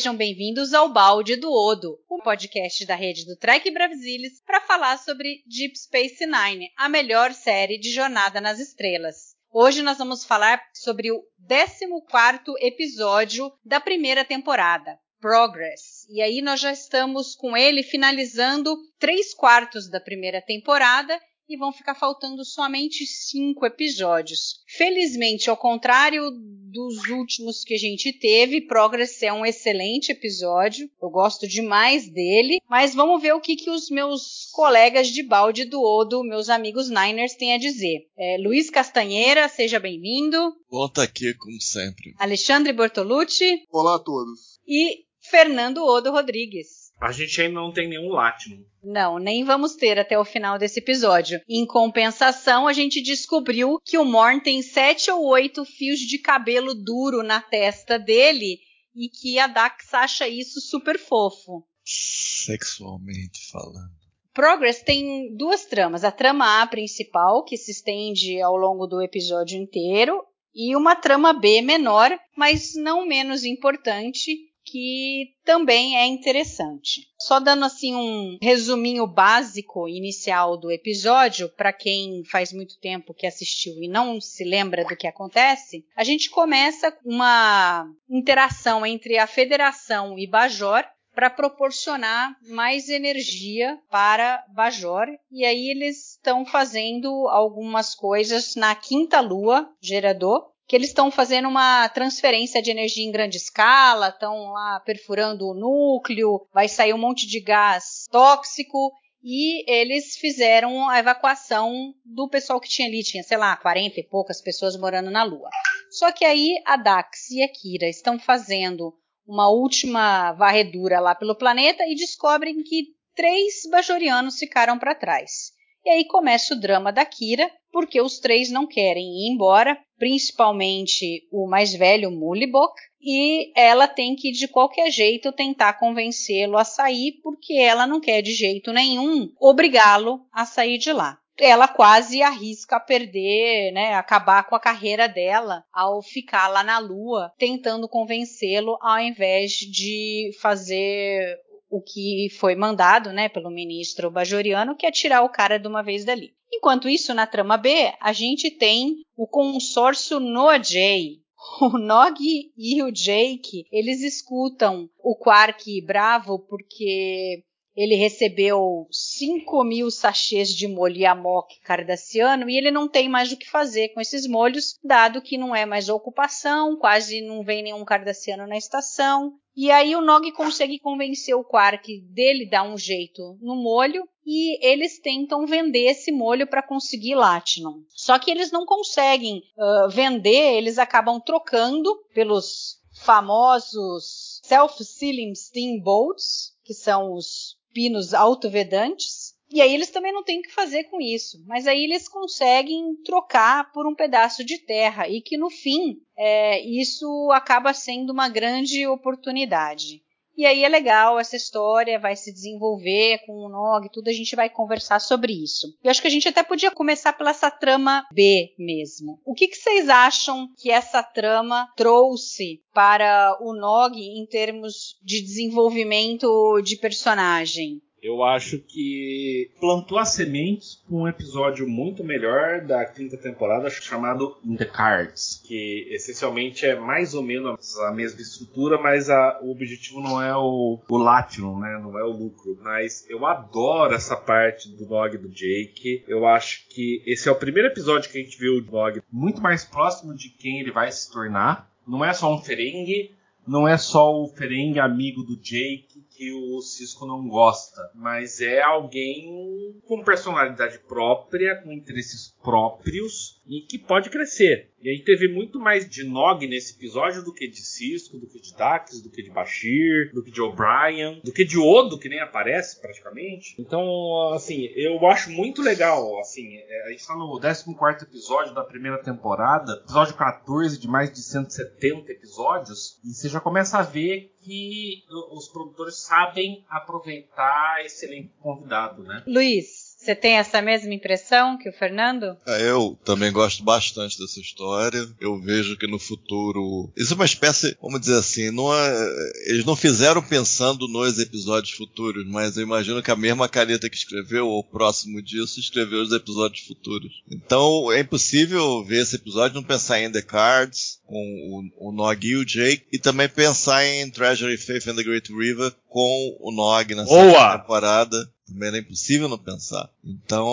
Sejam bem-vindos ao Balde do Odo, um podcast da rede do Trek Brasilis para falar sobre Deep Space Nine, a melhor série de Jornada nas Estrelas. Hoje nós vamos falar sobre o 14º episódio da primeira temporada, Progress. E aí nós já estamos com ele finalizando três quartos da primeira temporada e vão ficar faltando somente cinco episódios. Felizmente, ao contrário dos últimos que a gente teve, Progress é um excelente episódio. Eu gosto demais dele. Mas vamos ver o que, que os meus colegas de balde do Odo, meus amigos Niners, têm a dizer. É, Luiz Castanheira, seja bem-vindo. Bom estar aqui, como sempre. Alexandre Bortolucci. Olá a todos. E Fernando Odo Rodrigues. A gente ainda não tem nenhum Latinum. Não, nem vamos ter até o final desse episódio. Em compensação, a gente descobriu que o Morn tem sete ou oito fios de cabelo duro na testa dele e que a Dax acha isso super fofo. Sexualmente falando. Progress tem duas tramas. A trama A principal, que se estende ao longo do episódio inteiro, e uma trama B menor, mas não menos importante, que também é interessante. Só dando assim um resuminho básico inicial do episódio para quem faz muito tempo que assistiu e não se lembra do que acontece, a gente começa uma interação entre a Federação e Bajor para proporcionar mais energia para Bajor. E aí eles estão fazendo algumas coisas na quinta lua, gerador, que eles estão fazendo uma transferência de energia em grande escala, estão lá perfurando o núcleo, vai sair um monte de gás tóxico e eles fizeram a evacuação do pessoal que tinha ali, tinha, sei lá, 40 e poucas pessoas morando na Lua. Só que aí a Dax e a Kira estão fazendo uma última varredura lá pelo planeta e descobrem que três bajorianos ficaram para trás. E aí começa o drama da Kira, porque os três não querem ir embora, principalmente o mais velho, Mulibok, e ela tem que de qualquer jeito tentar convencê-lo a sair, porque ela não quer de jeito nenhum obrigá-lo a sair de lá. Ela quase arrisca perder, né, acabar com a carreira dela ao ficar lá na Lua tentando convencê-lo ao invés de fazer o que foi mandado né, pelo ministro Bajoriano, que é tirar o cara de uma vez dali. Enquanto isso, na trama B, a gente tem o consórcio Noah-J. O Nog e o Jake, eles escutam o Quark bravo porque ele recebeu 5 mil sachês de molho Yamok cardassiano e ele não tem mais o que fazer com esses molhos, dado que não é mais ocupação, quase não vem nenhum cardassiano na estação. E aí o Nog consegue convencer o Quark dele dar um jeito no molho e eles tentam vender esse molho para conseguir Latinum. Só que eles não conseguem uh, vender, eles acabam trocando pelos famosos self-sealing steamboats, que são os pinos autovedantes. E aí eles também não têm o que fazer com isso. Mas aí eles conseguem trocar por um pedaço de terra. E que no fim é, isso acaba sendo uma grande oportunidade. E aí é legal essa história, vai se desenvolver com o Nog, tudo, a gente vai conversar sobre isso. Eu acho que a gente até podia começar pela essa trama B mesmo. O que, que vocês acham que essa trama trouxe para o Nog em termos de desenvolvimento de personagem? Eu acho que plantou as sementes para um episódio muito melhor da quinta temporada chamado In the Cards, que essencialmente é mais ou menos a mesma estrutura, mas a, o objetivo não é o, o né? Não é o lucro. Mas eu adoro essa parte do Nog do Jake. Eu acho que esse é o primeiro episódio que a gente viu o Nog muito mais próximo de quem ele vai se tornar. Não é só um Ferengue, não é só o Ferengue amigo do Jake, que o Cisco não gosta, mas é alguém com personalidade própria, com interesses próprios e que pode crescer. E aí teve muito mais de Nog nesse episódio do que de Cisco, do que de Dax, do que de Bashir, do que de O'Brien, do que de Odo, que nem aparece praticamente. Então, assim, eu acho muito legal, assim, é, a gente tá no 14 episódio da primeira temporada, episódio 14 de mais de 170 episódios, e você já começa a ver que os produtores sabem aproveitar esse elenco convidado, né? Luiz, você tem essa mesma impressão que o Fernando? É, eu também gosto bastante dessa história. Eu vejo que no futuro. Isso é uma espécie, vamos dizer assim, não é... eles não fizeram pensando nos episódios futuros, mas eu imagino que a mesma caneta que escreveu, ou próximo disso, escreveu os episódios futuros. Então é impossível ver esse episódio e não pensar em The Cards, com o, o Nog e o Jake, e também pensar em Treasury Faith and the Great River com o Nog na segunda temporada. Também era impossível não pensar. Então,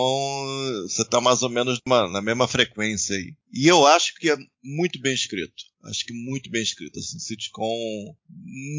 você tá mais ou menos na mesma frequência aí. E eu acho que é muito bem escrito. Acho que muito bem escrito, assim, sitcom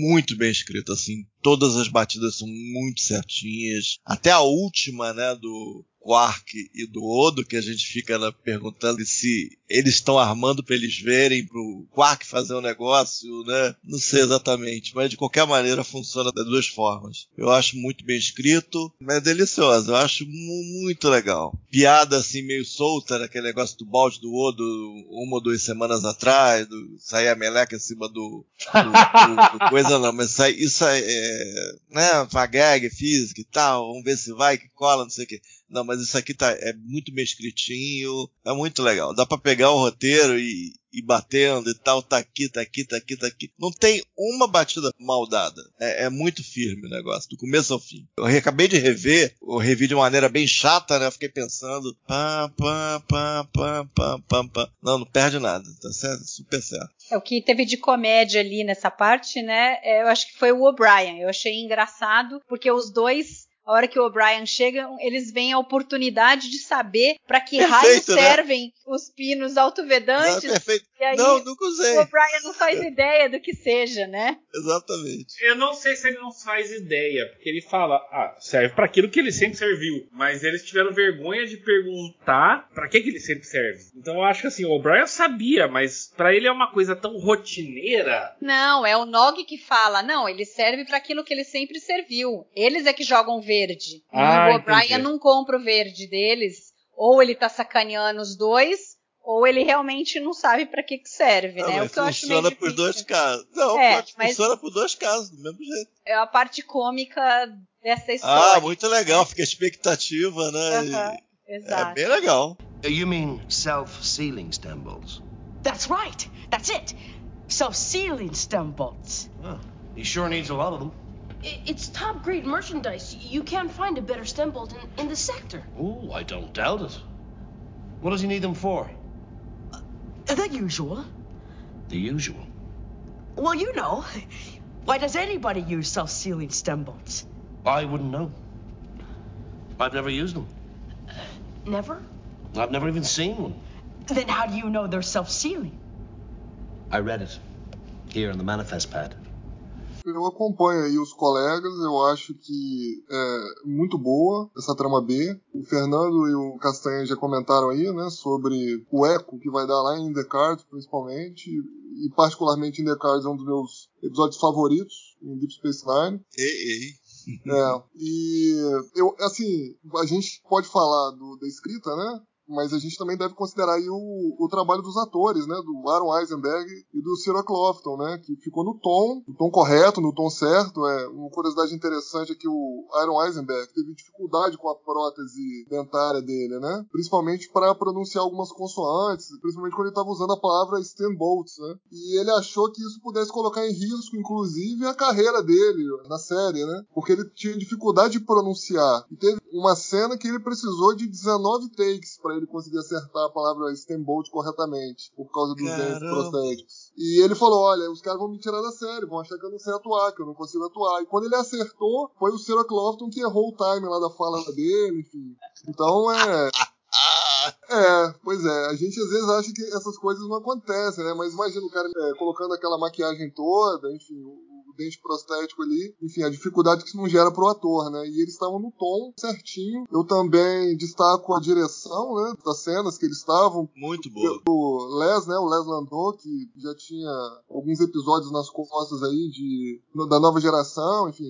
muito bem escrito, assim, todas as batidas são muito certinhas. Até a última, né, do Quark e do Odo, que a gente fica né, perguntando se eles estão armando para eles verem, pro Quark fazer um negócio, né? Não sei exatamente, mas de qualquer maneira funciona das duas formas. Eu acho muito bem escrito, mas é delicioso, eu acho muito legal. Piada assim meio solta, aquele negócio do balde do Odo uma ou duas semanas atrás, do, sair a meleca em cima do, do, do, do coisa não, mas isso, é, é né, pra gag física e tal, vamos ver se vai, que cola, não sei o que. Não, mas isso aqui tá, é muito bem escritinho, é muito legal. Dá para pegar o roteiro e, e batendo e tal, tá aqui, tá aqui, tá aqui, tá aqui. Não tem uma batida mal dada. É, é muito firme o negócio, do começo ao fim. Eu acabei de rever, eu revi de maneira bem chata, né? Eu fiquei pensando, pam, pam, pam, pam, pam, pam. Não, não perde nada, tá certo? Super certo. É, o que teve de comédia ali nessa parte, né? É, eu acho que foi o O'Brien. Eu achei engraçado, porque os dois a hora que o O'Brien chega, eles veem a oportunidade de saber para que perfeito, raio né? servem os pinos autovedantes. Não, perfeito. E aí, não, nunca usei. O O'Brien não faz ideia do que seja, né? Exatamente. Eu não sei se ele não faz ideia, porque ele fala, ah, serve para aquilo que ele sempre serviu. Mas eles tiveram vergonha de perguntar para que, que ele sempre serve. Então eu acho que assim, o O'Brien sabia, mas para ele é uma coisa tão rotineira. Não, é o Nog que fala, não, ele serve para aquilo que ele sempre serviu. Eles é que jogam verde. Ah, e o O'Brien não compra o verde deles. Ou ele tá sacaneando os dois, ou ele realmente não sabe para que que serve, Não, né? o que eu acho meio funciona por difícil. dois casos. Não, É, mas- funciona por dois casos, do mesmo jeito. É a parte cômica dessa história. Ah, muito legal, fica a expectativa, né? Aham, E- É Exato. bem legal. You mean self-sealing stem bolts? That's right. That's it. Self-sealing stem bolts. Well, he sure needs a lot of them. It's top grade merchandise. You can't find a better stem bolt in, in the sector. Oh, I don't doubt it. What does he need them for? Uh, the usual. The usual. Well, you know. Why does anybody use self-sealing stem bolts? I wouldn't know. I've never used them. Uh, never? I've never even seen one. Then how do you know they're self-sealing? I read it here on the manifest pad. Eu acompanho aí os colegas, eu acho que é muito boa essa trama B. O Fernando e o Castanha já comentaram aí, né, sobre o eco que vai dar lá em Cards, principalmente, e particularmente em Cards é um dos meus episódios favoritos, em Deep Space Nine. Ei, ei. É, e eu, assim, a gente pode falar do, da escrita, né? Mas a gente também deve considerar aí o, o trabalho dos atores, né? Do Aaron Eisenberg e do Cyril Clofton, né? Que ficou no tom, no tom correto, no tom certo. É, uma curiosidade interessante é que o Aaron Eisenberg teve dificuldade com a prótese dentária dele, né? Principalmente para pronunciar algumas consoantes, principalmente quando ele estava usando a palavra Bolts, né? E ele achou que isso pudesse colocar em risco, inclusive, a carreira dele na série, né? Porque ele tinha dificuldade de pronunciar. E teve uma cena que ele precisou de 19 takes para ele conseguir acertar a palavra Bolt corretamente, por causa dos dentes prostéticos. E ele falou: Olha, os caras vão me tirar da série, vão achar que eu não sei atuar, que eu não consigo atuar. E quando ele acertou, foi o Sarah Clofton que errou o time lá da fala dele, enfim. Então é. É, pois é, a gente às vezes acha que essas coisas não acontecem, né? Mas imagina o cara é, colocando aquela maquiagem toda, enfim, o, o dente prostético ali. Enfim, a dificuldade que isso não gera pro ator, né? E eles estavam no tom certinho. Eu também destaco a direção, né? Das cenas que eles estavam. Muito boa. O Les, né? O Les Landau, que já tinha alguns episódios nas costas aí de, da nova geração, enfim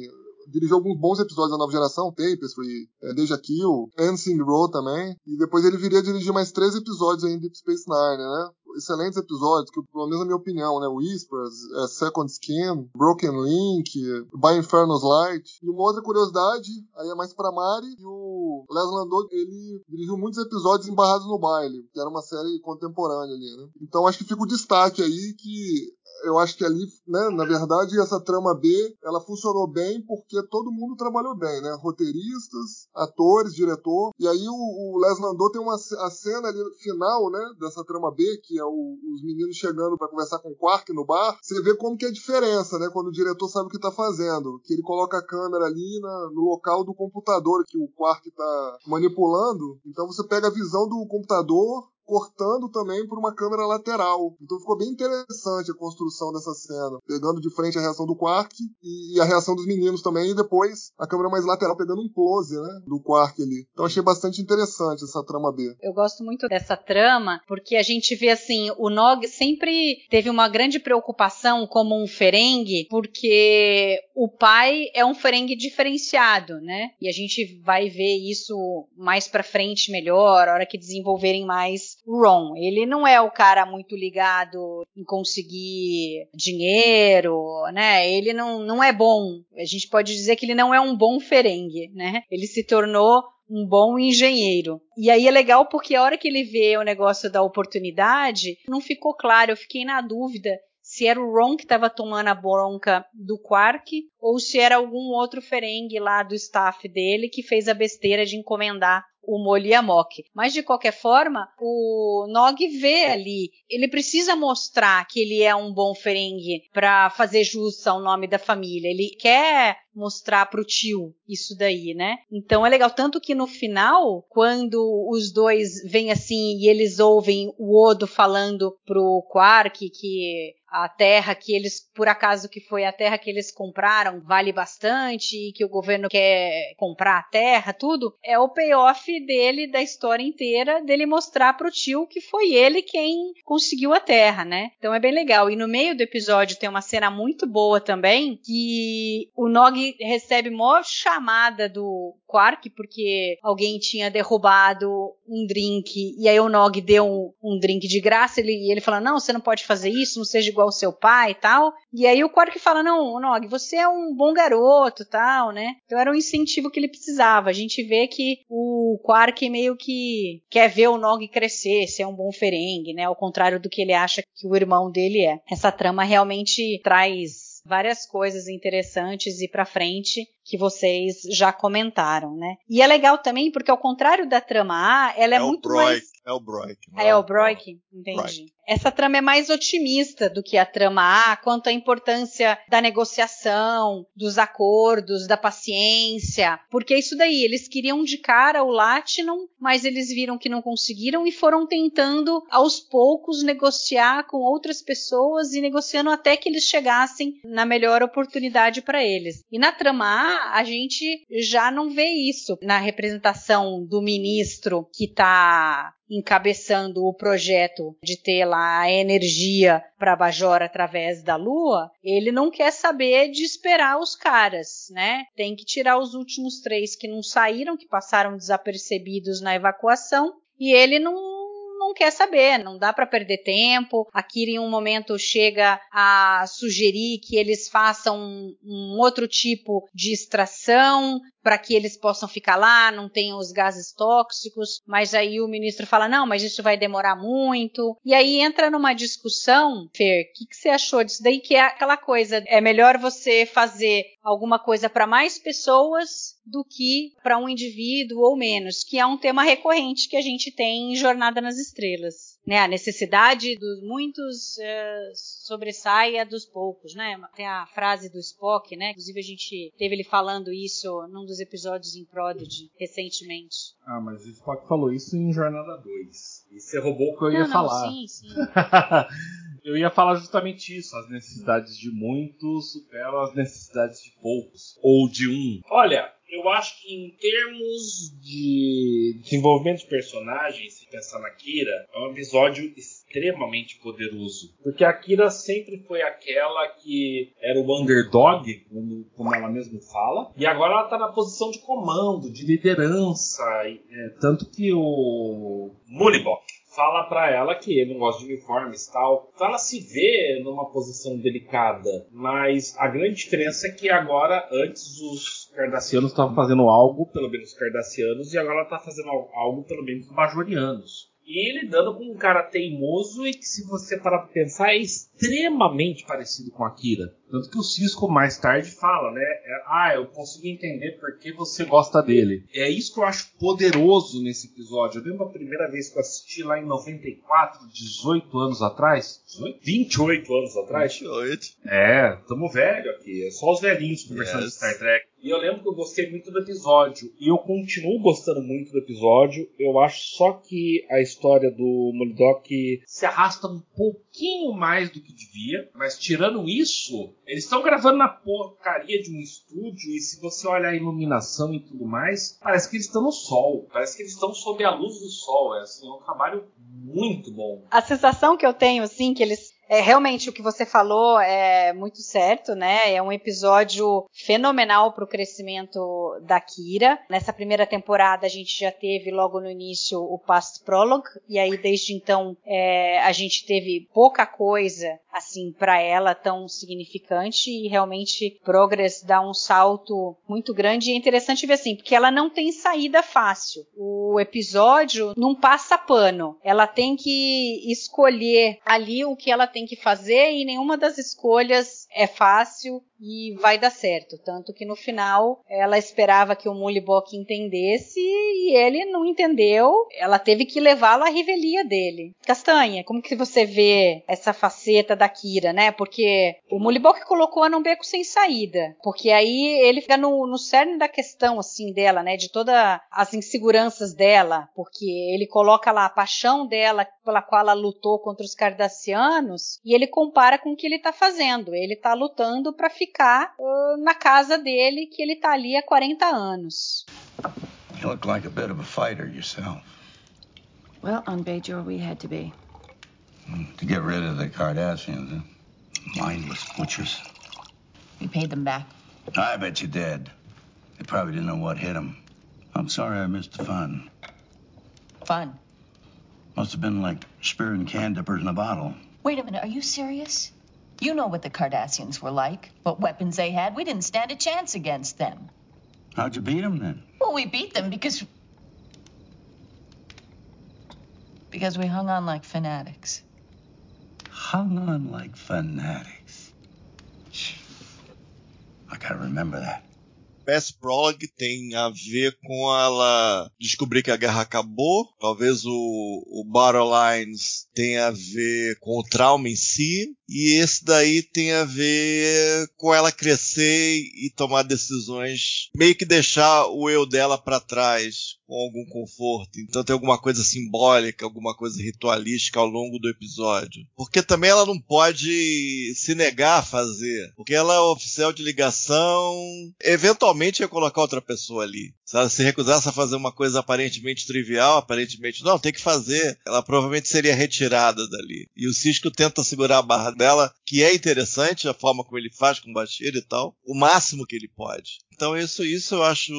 dirigiu alguns bons episódios da nova geração, Tapestry, é, Deja Kill, Ensign Row também, e depois ele viria a dirigir mais três episódios aí em Deep Space Nine, né? Excelentes episódios, que pelo menos na minha opinião, né? Whispers, é, Second Skin, Broken Link, By Infernus Light. E uma outra curiosidade, aí é mais pra Mari, e o Les Landau, ele dirigiu muitos episódios embarrados no baile, que era uma série contemporânea ali, né? Então acho que fica o destaque aí que eu acho que ali, né, na verdade, essa trama B, ela funcionou bem porque todo mundo trabalhou bem, né? Roteiristas, atores, diretor. E aí o, o Les Landau tem uma a cena ali final, né, dessa trama B, que é o, os meninos chegando para conversar com o Quark no bar. Você vê como que é a diferença, né, quando o diretor sabe o que tá fazendo, que ele coloca a câmera ali na, no local do computador que o Quark tá manipulando. Então você pega a visão do computador cortando também por uma câmera lateral. Então ficou bem interessante a construção dessa cena, pegando de frente a reação do Quark e a reação dos meninos também, e depois a câmera mais lateral pegando um close, né, do Quark ali. Então achei bastante interessante essa trama B. Eu gosto muito dessa trama porque a gente vê assim, o Nog sempre teve uma grande preocupação como um Ferengue, porque o pai é um Ferengue diferenciado, né? E a gente vai ver isso mais para frente melhor, a hora que desenvolverem mais Ron. Ele não é o cara muito ligado em conseguir dinheiro, né? Ele não, não é bom. A gente pode dizer que ele não é um bom ferengue, né? Ele se tornou um bom engenheiro. E aí é legal porque a hora que ele vê o negócio da oportunidade, não ficou claro, eu fiquei na dúvida se era o Ron que estava tomando a bronca do Quark ou se era algum outro ferengue lá do staff dele que fez a besteira de encomendar o Moliamok. Mas de qualquer forma, o Nog vê ali, ele precisa mostrar que ele é um bom Ferengue para fazer jus ao nome da família. Ele quer mostrar pro tio isso daí, né? Então é legal tanto que no final, quando os dois vêm assim e eles ouvem o Odo falando pro Quark que a terra que eles, por acaso que foi a terra que eles compraram, vale bastante e que o governo quer comprar a terra, tudo, é o payoff dele, da história inteira, dele mostrar pro tio que foi ele quem conseguiu a terra, né? Então é bem legal. E no meio do episódio tem uma cena muito boa também, que o Nog recebe maior chamada do Quark, porque alguém tinha derrubado um drink, e aí o Nog deu um, um drink de graça, ele, e ele fala, não, você não pode fazer isso, não seja igual seu pai e tal. E aí o Quark fala, não, Nog, você é um bom garoto tal, né? Então era um incentivo que ele precisava. A gente vê que o Quark meio que quer ver o Nog crescer, ser um bom ferengue, né? Ao contrário do que ele acha que o irmão dele é. Essa trama realmente traz várias coisas interessantes e para frente que vocês já comentaram, né? E é legal também porque ao contrário da trama A, ela é, é muito mais é o Broik. É, é entendi. Essa trama é mais otimista do que a trama A, quanto à importância da negociação, dos acordos, da paciência, porque é isso daí, eles queriam de cara o Latinum, mas eles viram que não conseguiram e foram tentando aos poucos negociar com outras pessoas e negociando até que eles chegassem na melhor oportunidade para eles. E na trama A, a gente já não vê isso na representação do ministro que está encabeçando o projeto de ter lá a energia para Bajor através da Lua, ele não quer saber de esperar os caras, né? Tem que tirar os últimos três que não saíram, que passaram desapercebidos na evacuação, e ele não não quer saber, não dá para perder tempo. A Kira em um momento chega a sugerir que eles façam um, um outro tipo de extração para que eles possam ficar lá, não tenham os gases tóxicos, mas aí o ministro fala: não, mas isso vai demorar muito. E aí entra numa discussão, Fer, o que, que você achou disso daí? Que é aquela coisa: é melhor você fazer alguma coisa para mais pessoas do que para um indivíduo ou menos, que é um tema recorrente que a gente tem em Jornada nas Estrelas né, a necessidade dos muitos sobressaia dos poucos, né? Tem a frase do Spock, né? Inclusive a gente teve ele falando isso num dos episódios em Prodigy recentemente. Ah, mas o Spock falou isso em Jornada 2. E você roubou o que eu não, ia não, falar. Sim, sim. Eu ia falar justamente isso. As necessidades de muitos superam as necessidades de poucos. Ou de um. Olha, eu acho que em termos de desenvolvimento de personagens, se pensar na Kira, é um episódio extremamente poderoso. Porque a Kira sempre foi aquela que era o underdog, como ela mesma fala, e agora ela está na posição de comando, de liderança. É, tanto que o Mulibok fala para ela que ele não gosta de uniformes e tal. Então ela se vê numa posição delicada. Mas a grande diferença é que agora, antes os Cardassianos estavam fazendo algo, pelo menos os Cardassianos, e agora ela está fazendo algo, pelo menos os Bajorianos. E ele lidando com um cara teimoso e que, se você parar pra pensar, é extremamente parecido com Akira. Tanto que o Cisco mais tarde fala, né? É, ah, eu consegui entender por que você gosta dele. É isso que eu acho poderoso nesse episódio. Eu lembro a primeira vez que eu assisti lá em 94, 18 anos atrás. 18? 28 anos atrás. 28. É, tamo velho aqui. É só os velhinhos conversando yes. de Star Trek. E eu lembro que eu gostei muito do episódio. E eu continuo gostando muito do episódio. Eu acho só que a história do Molidok se arrasta um pouquinho mais do que devia. Mas tirando isso, eles estão gravando na porcaria de um estúdio. E se você olhar a iluminação e tudo mais, parece que eles estão no sol. Parece que eles estão sob a luz do sol. É, assim, é um trabalho muito bom. A sensação que eu tenho, assim, que eles é, realmente o que você falou é muito certo, né? É um episódio fenomenal para o crescimento da Kira. Nessa primeira temporada a gente já teve logo no início o Past Prologue e aí desde então é, a gente teve pouca coisa assim para ela tão significante e realmente Progress dá um salto muito grande e é interessante ver assim porque ela não tem saída fácil. O episódio não passa pano. Ela tem que escolher ali o que ela tem tem que fazer e nenhuma das escolhas é fácil e vai dar certo. Tanto que no final ela esperava que o Mulibok entendesse e ele não entendeu. Ela teve que levá-lo à revelia dele. Castanha, como que você vê essa faceta da Kira, né? Porque o Mulibok colocou num beco sem saída. Porque aí ele fica no, no cerne da questão, assim, dela, né? De todas as inseguranças dela. Porque ele coloca lá a paixão dela pela qual ela lutou contra os Cardassianos e ele compara com o que ele tá fazendo. Ele tá lutando para ficar uh, na casa dele, que ele tá ali há 40 anos. You look like a bit of a fighter yourself. Well, on Bajor we had to be. Hmm, to get rid of the Cardassians, huh? Mindless butchers. We paid them back. I bet you did. They probably didn't know what hit them. I'm sorry I missed the fun. Fun? Must have been like spearing can dippers in a bottle. Wait a minute, are you serious? You know what the Cardassians were like, what weapons they had. We didn't stand a chance against them. How'd you beat them then? Well, we beat them because. Because we hung on like fanatics. Hung on like fanatics. I gotta remember that. Pass Prologue tem a ver com ela descobrir que a guerra acabou. Talvez o, o Battle Lines tenha a ver com o trauma em si. E esse daí tem a ver com ela crescer e tomar decisões, meio que deixar o eu dela para trás com algum conforto. Então tem alguma coisa simbólica, alguma coisa ritualística ao longo do episódio. Porque também ela não pode se negar a fazer, porque ela é oficial de ligação, eventualmente ia colocar outra pessoa ali. Se ela se recusasse a fazer uma coisa aparentemente trivial, aparentemente não, tem que fazer, ela provavelmente seria retirada dali. E o Cisco tenta segurar a barra dela, que é interessante a forma como ele faz com o Bashir e tal, o máximo que ele pode. Então isso, isso eu acho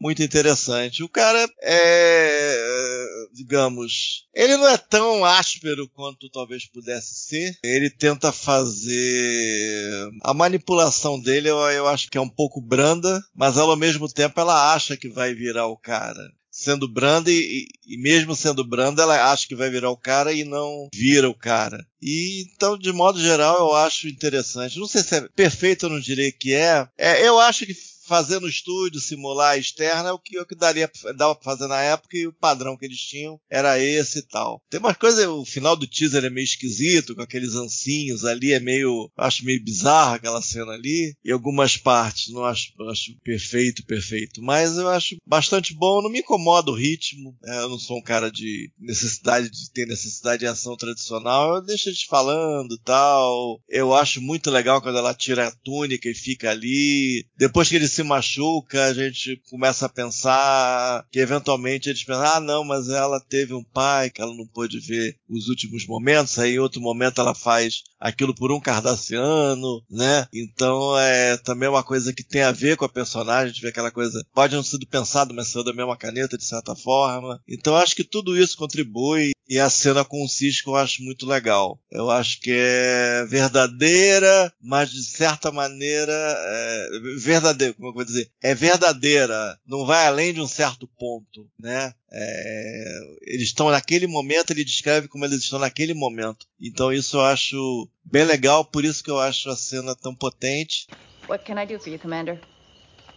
muito interessante. O cara é, digamos, ele não é tão áspero quanto talvez pudesse ser. Ele tenta fazer a manipulação dele, eu, eu acho que é um pouco branda, mas ao mesmo tempo ela acha que vai virar o cara sendo branda e, e, mesmo sendo branda, ela acha que vai virar o cara e não vira o cara. E então, de modo geral, eu acho interessante. Não sei se é perfeito, eu não direi que é. é eu acho que fazer no estúdio, simular a externa, é o que, é o que daria, dava pra fazer na época e o padrão que eles tinham era esse e tal. Tem umas coisas, o final do teaser é meio esquisito, com aqueles ancinhos ali, é meio, acho meio bizarro aquela cena ali, e algumas partes, não acho, acho perfeito, perfeito, mas eu acho bastante bom, não me incomoda o ritmo, é, eu não sou um cara de necessidade de ter necessidade de ação tradicional, eu deixo eles falando tal, eu acho muito legal quando ela tira a túnica e fica ali, depois que ele se machuca, a gente começa a pensar que eventualmente eles pensam, ah não, mas ela teve um pai que ela não pôde ver os últimos momentos, aí em outro momento ela faz aquilo por um cardassiano, né? Então é também uma coisa que tem a ver com a personagem, vê aquela coisa, pode não sido pensado, mas saiu da mesma caneta de certa forma. Então acho que tudo isso contribui e a cena com o Cisco eu acho muito legal. Eu acho que é verdadeira, mas de certa maneira é verdadeira, como eu vou dizer, é verdadeira, não vai além de um certo ponto, né? É, eles estão naquele momento, ele descreve como eles estão naquele momento. Então isso eu acho bem legal, por isso que eu acho a cena tão potente. What can I do for you, Commander?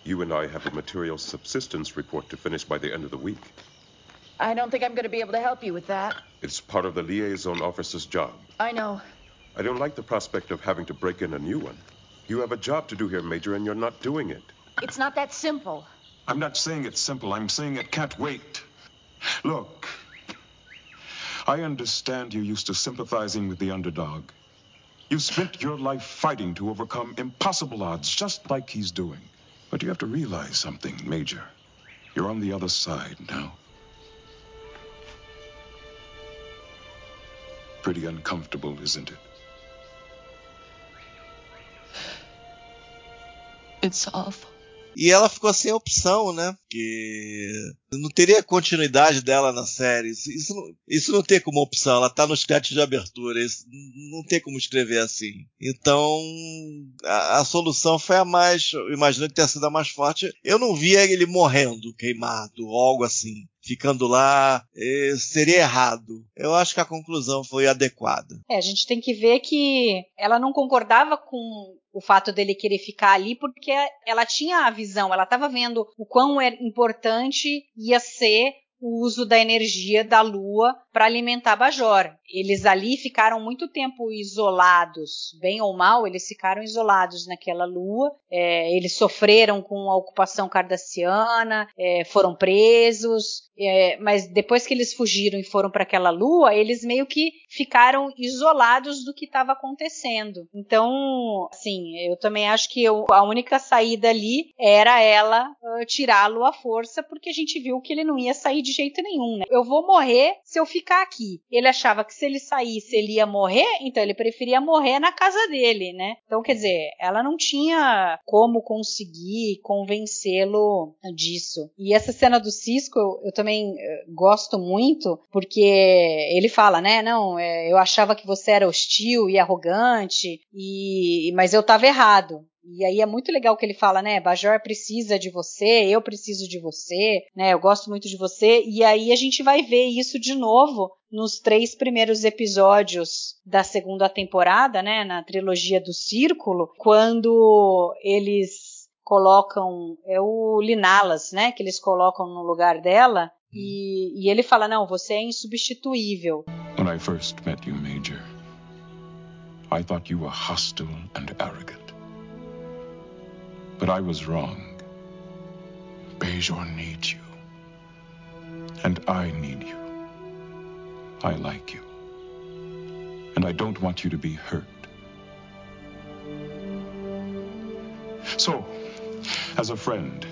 You and I have a material subsistence report to finish by the end of the week. I don't think I'm going to be able to help you with that. It's part of the liaison officer's job. I know. I don't like the prospect of having to break in a new one. You have a job to do here, Major, and you're not doing it. It's not that simple. I'm not saying it's simple. I'm saying it can't wait. Look, I understand you're used to sympathizing with the underdog. You spent your life fighting to overcome impossible odds, just like he's doing. But you have to realize something, Major. You're on the other side now. Pretty uncomfortable, isn't it? It's awful. E ela ficou sem opção, né? Porque não teria continuidade dela na série. Isso, isso, não, isso não tem como opção. Ela tá nos créditos de abertura. Isso não tem como escrever assim. Então, a, a solução foi a mais. Imagino que tenha sido a mais forte. Eu não via ele morrendo, queimado, ou algo assim ficando lá, eh, seria errado. Eu acho que a conclusão foi adequada. É, a gente tem que ver que ela não concordava com o fato dele querer ficar ali, porque ela tinha a visão, ela estava vendo o quão importante ia ser o uso da energia da Lua para alimentar Bajor. Eles ali ficaram muito tempo isolados, bem ou mal, eles ficaram isolados naquela Lua. É, eles sofreram com a ocupação cardassiana, é, foram presos, é, mas depois que eles fugiram e foram para aquela Lua, eles meio que ficaram isolados do que estava acontecendo. Então, assim, eu também acho que eu, a única saída ali era ela uh, tirá-lo à força, porque a gente viu que ele não ia sair de jeito nenhum. Né? Eu vou morrer se eu ficar aqui. Ele achava que se ele saísse ele ia morrer, então ele preferia morrer na casa dele, né? Então, quer dizer, ela não tinha como conseguir convencê-lo disso. E essa cena do Cisco eu, eu também eh, gosto muito, porque ele fala, né? Não, é, eu achava que você era hostil e arrogante, e mas eu estava errado. E aí é muito legal que ele fala, né? Bajor precisa de você, eu preciso de você, né? Eu gosto muito de você. E aí a gente vai ver isso de novo nos três primeiros episódios da segunda temporada, né? Na trilogia do Círculo, quando eles colocam é o Linalas, né? Que eles colocam no lugar dela. E, e ele fala, não, você é insubstituível. When I first met you, Major, I thought you were hostile and arrogant. But I was wrong. Bejor needs you. And I need you. I like you. And I don't want you to be hurt. So, as a friend,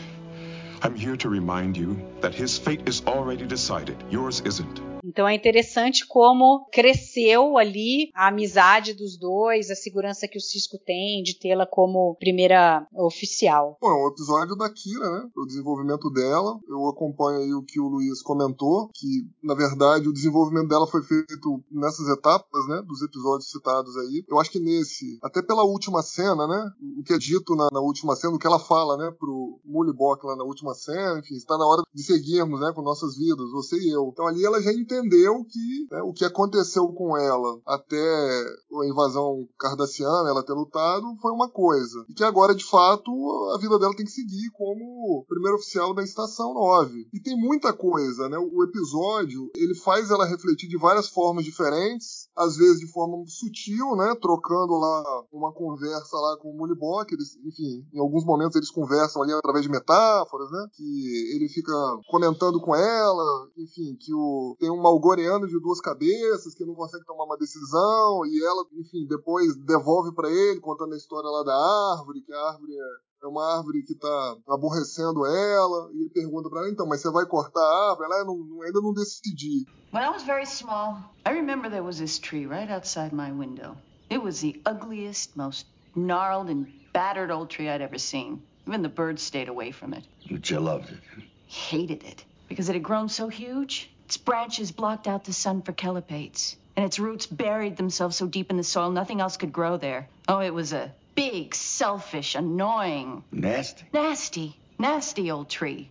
I'm here to remind you that his fate is already decided. Yours isn't. Então é interessante como cresceu ali a amizade dos dois, a segurança que o Cisco tem de tê-la como primeira oficial. Bom, é um episódio da Kira, né? O desenvolvimento dela. Eu acompanho aí o que o Luiz comentou, que na verdade o desenvolvimento dela foi feito nessas etapas, né? Dos episódios citados aí. Eu acho que nesse, até pela última cena, né? O que é dito na, na última cena, o que ela fala, né? Pro Mulibok lá na última cena, enfim, está na hora de seguirmos, né? Com nossas vidas, você e eu. Então ali ela já entende entendeu que né, o que aconteceu com ela até a invasão cardassiana, ela ter lutado, foi uma coisa. E que agora, de fato, a vida dela tem que seguir como primeiro oficial da Estação 9. E tem muita coisa, né? O episódio, ele faz ela refletir de várias formas diferentes, às vezes de forma sutil, né? Trocando lá uma conversa lá com o Mulibok, eles, enfim, em alguns momentos eles conversam ali através de metáforas, né? Que ele fica comentando com ela, enfim, que o, tem um malgoreano de duas cabeças que não consegue tomar uma decisão e ela, enfim, depois devolve para ele contando a história lá da árvore, que a árvore é é uma árvore que tá aborrecendo ela, e ele pergunta para ela, então, mas você vai cortar a árvore? Ela, não, ainda não decidi. When I was very small, I remember there was this tree right outside my window. It was the ugliest, most gnarled and battered old tree I'd ever seen. Even the birds stayed away from it. But you loved it. Hated it because it had grown so huge. Its branches blocked out the sun for calipates, and its roots buried themselves so deep in the soil nothing else could grow there. Oh, it was a big, selfish, annoying, Nasty. nasty, nasty old tree.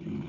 Hmm.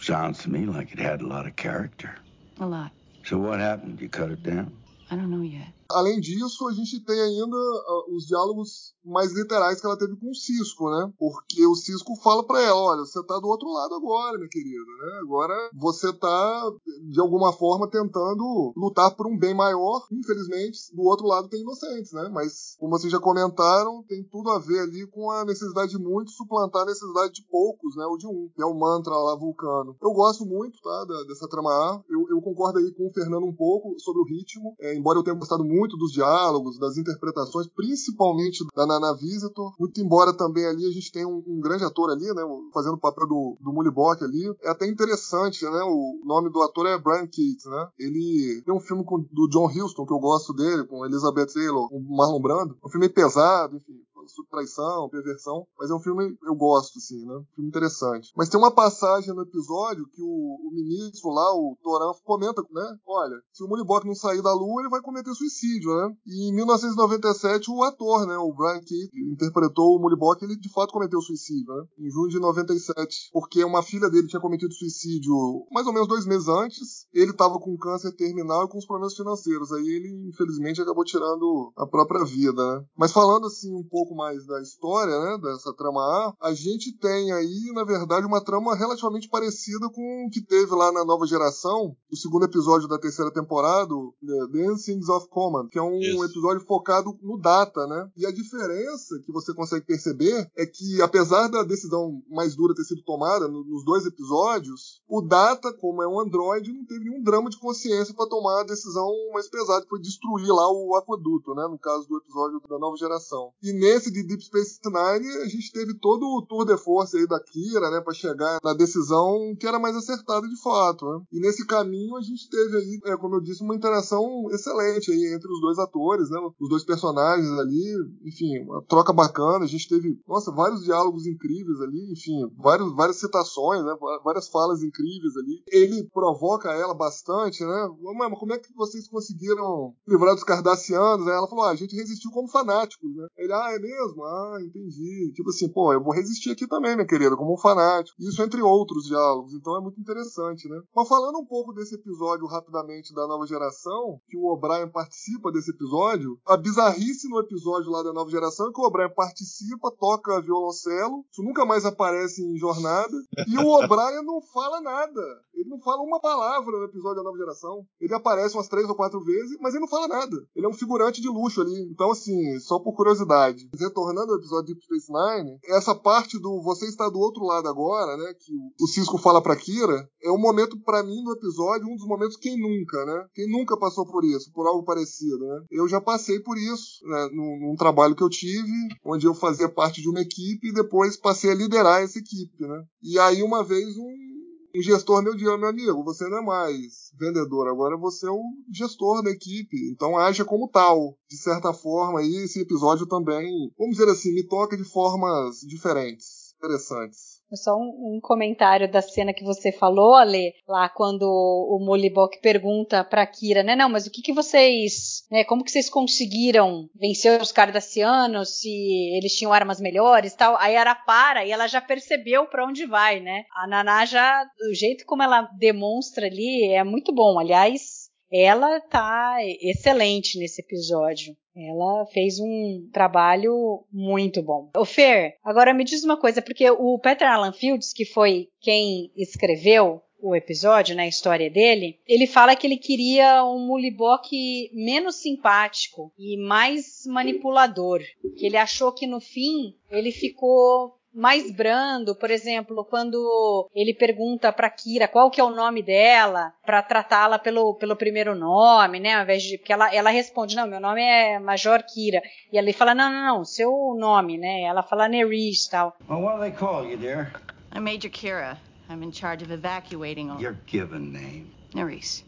Sounds to me like it had a lot of character. A lot. So what happened? You cut it down? I don't know yet. Além disso, a gente tem ainda uh, os diálogos mais literais que ela teve com o Cisco, né? Porque o Cisco fala para ela, olha, você tá do outro lado agora, minha querida, né? Agora você tá de alguma forma tentando lutar por um bem maior. Infelizmente, do outro lado tem inocentes, né? Mas como vocês já comentaram, tem tudo a ver ali com a necessidade de muitos suplantar a necessidade de poucos, né? Ou de um, que é o mantra lá vulcano. Eu gosto muito, tá? Dessa trama A. Eu, eu, concordo aí com o Fernando um pouco sobre o ritmo, é, embora eu tenha gostado muito dos diálogos, das interpretações, principalmente da Nana Visitor. Muito embora também ali a gente tenha um, um grande ator ali, né? Fazendo o papel do, do Mulibok ali. É até interessante, né? O nome do ator é Brian Keats, né? Ele tem um filme com, do John Huston, que eu gosto dele, com Elizabeth Taylor, com Marlon Brando. Um filme pesado, enfim sobre traição, perversão, mas é um filme eu gosto, assim, né? Um filme interessante. Mas tem uma passagem no episódio que o, o ministro lá, o Toran, comenta, né? Olha, se o Mulibok não sair da Lua, ele vai cometer suicídio, né? E em 1997, o ator, né? O Brian Keith, interpretou o Mulibok, ele de fato cometeu suicídio, né? Em junho de 97. Porque uma filha dele tinha cometido suicídio mais ou menos dois meses antes. Ele estava com câncer terminal e com os problemas financeiros. Aí ele, infelizmente, acabou tirando a própria vida, né? Mas falando assim um pouco mais da história, né? Dessa trama A, a gente tem aí, na verdade, uma trama relativamente parecida com o que teve lá na nova geração, o segundo episódio da terceira temporada, The Dancings of Command, que é um Isso. episódio focado no Data, né? E a diferença que você consegue perceber é que, apesar da decisão mais dura ter sido tomada nos dois episódios, o Data, como é um androide, não teve nenhum drama de consciência para tomar a decisão mais pesada, que foi destruir lá o aqueduto, né? No caso do episódio da nova geração. E nesse de Deep Space Nine, a gente teve todo o tour de force aí da Kira, né? Para chegar na decisão que era mais acertada de fato, né? E nesse caminho a gente teve aí, é, como eu disse, uma interação excelente aí entre os dois atores, né? Os dois personagens ali, enfim, uma troca bacana. A gente teve, nossa, vários diálogos incríveis ali, enfim, vários, várias citações, né? Várias falas incríveis ali. Ele provoca ela bastante, né? Mas como é que vocês conseguiram livrar dos cardassianos? Aí ela falou, ah, a gente resistiu como fanáticos, né? Ele, ah, é mesmo? Ah, entendi. Tipo assim, pô, eu vou resistir aqui também, minha querida, como um fanático. Isso entre outros diálogos, então é muito interessante, né? Mas falando um pouco desse episódio rapidamente da nova geração, que o O'Brien participa desse episódio, a bizarrice no episódio lá da nova geração é que o O'Brien participa, toca violoncelo, isso nunca mais aparece em jornada, e o O'Brien não fala nada. Ele não fala uma palavra no episódio da nova geração. Ele aparece umas três ou quatro vezes, mas ele não fala nada. Ele é um figurante de luxo ali. Então, assim, só por curiosidade. Retornando ao episódio de Deep Space Nine, essa parte do você está do outro lado agora, né? Que o Cisco fala pra Kira, é um momento, para mim, no episódio, um dos momentos quem nunca, né? Quem nunca passou por isso, por algo parecido, né? Eu já passei por isso, né? Num, num trabalho que eu tive, onde eu fazia parte de uma equipe e depois passei a liderar essa equipe, né? E aí, uma vez, um um gestor meu dia, meu amigo, você não é mais vendedor, agora você é o gestor da equipe, então haja como tal. De certa forma, esse episódio também, vamos dizer assim, me toca de formas diferentes, interessantes. Só um, um, comentário da cena que você falou, Ale, lá quando o Molibok pergunta pra Kira, né? Não, mas o que, que vocês. Né, como que vocês conseguiram vencer os Cardassianos se eles tinham armas melhores tal? Aí ela para e ela já percebeu para onde vai, né? A Naná já. O jeito como ela demonstra ali é muito bom. Aliás, ela tá excelente nesse episódio. Ela fez um trabalho muito bom. O Fer, agora me diz uma coisa, porque o Peter Alan Fields, que foi quem escreveu o episódio, né, a história dele, ele fala que ele queria um Mulibok menos simpático e mais manipulador. Que ele achou que no fim ele ficou mais brando, por exemplo, quando ele pergunta para Kira qual que é o nome dela, para tratá-la pelo, pelo primeiro nome, né, ao invés de porque ela, ela responde, não, meu nome é Major Kira, e ele fala, não, não, não, seu nome, né, ela fala Nerys, tal. Well, what do they call you, dear? I'm Major Kira. I'm in charge of evacuating all. Your given name. Nerys.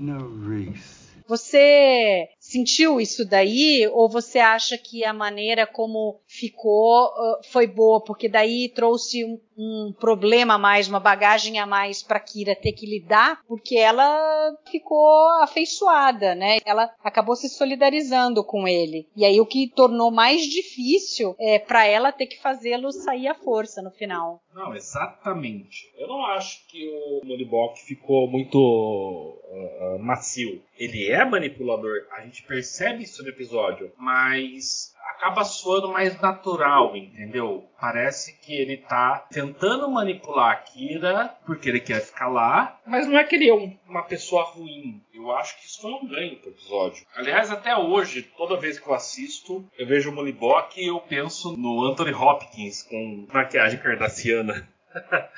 Nerys. Você sentiu isso daí ou você acha que a maneira como ficou foi boa porque daí trouxe um, um, problema a mais, uma bagagem a mais para Kira ter que lidar, porque ela ficou afeiçoada, né? Ela acabou se solidarizando com ele. E aí o que tornou mais difícil é para ela ter que fazê-lo sair à força no final. Não, exatamente. Eu não acho que o Molibok ficou muito uh, macio. Ele é manipulador. A gente percebe isso no episódio, mas acaba soando mais natural, entendeu? Parece que ele tá tentando manipular a Kira porque ele quer ficar lá, mas não é que ele é um, uma pessoa ruim. Eu acho que isso foi um ganho pro episódio. Aliás, até hoje, toda vez que eu assisto, eu vejo o Molibok e eu penso no Anthony Hopkins com maquiagem cardassiana.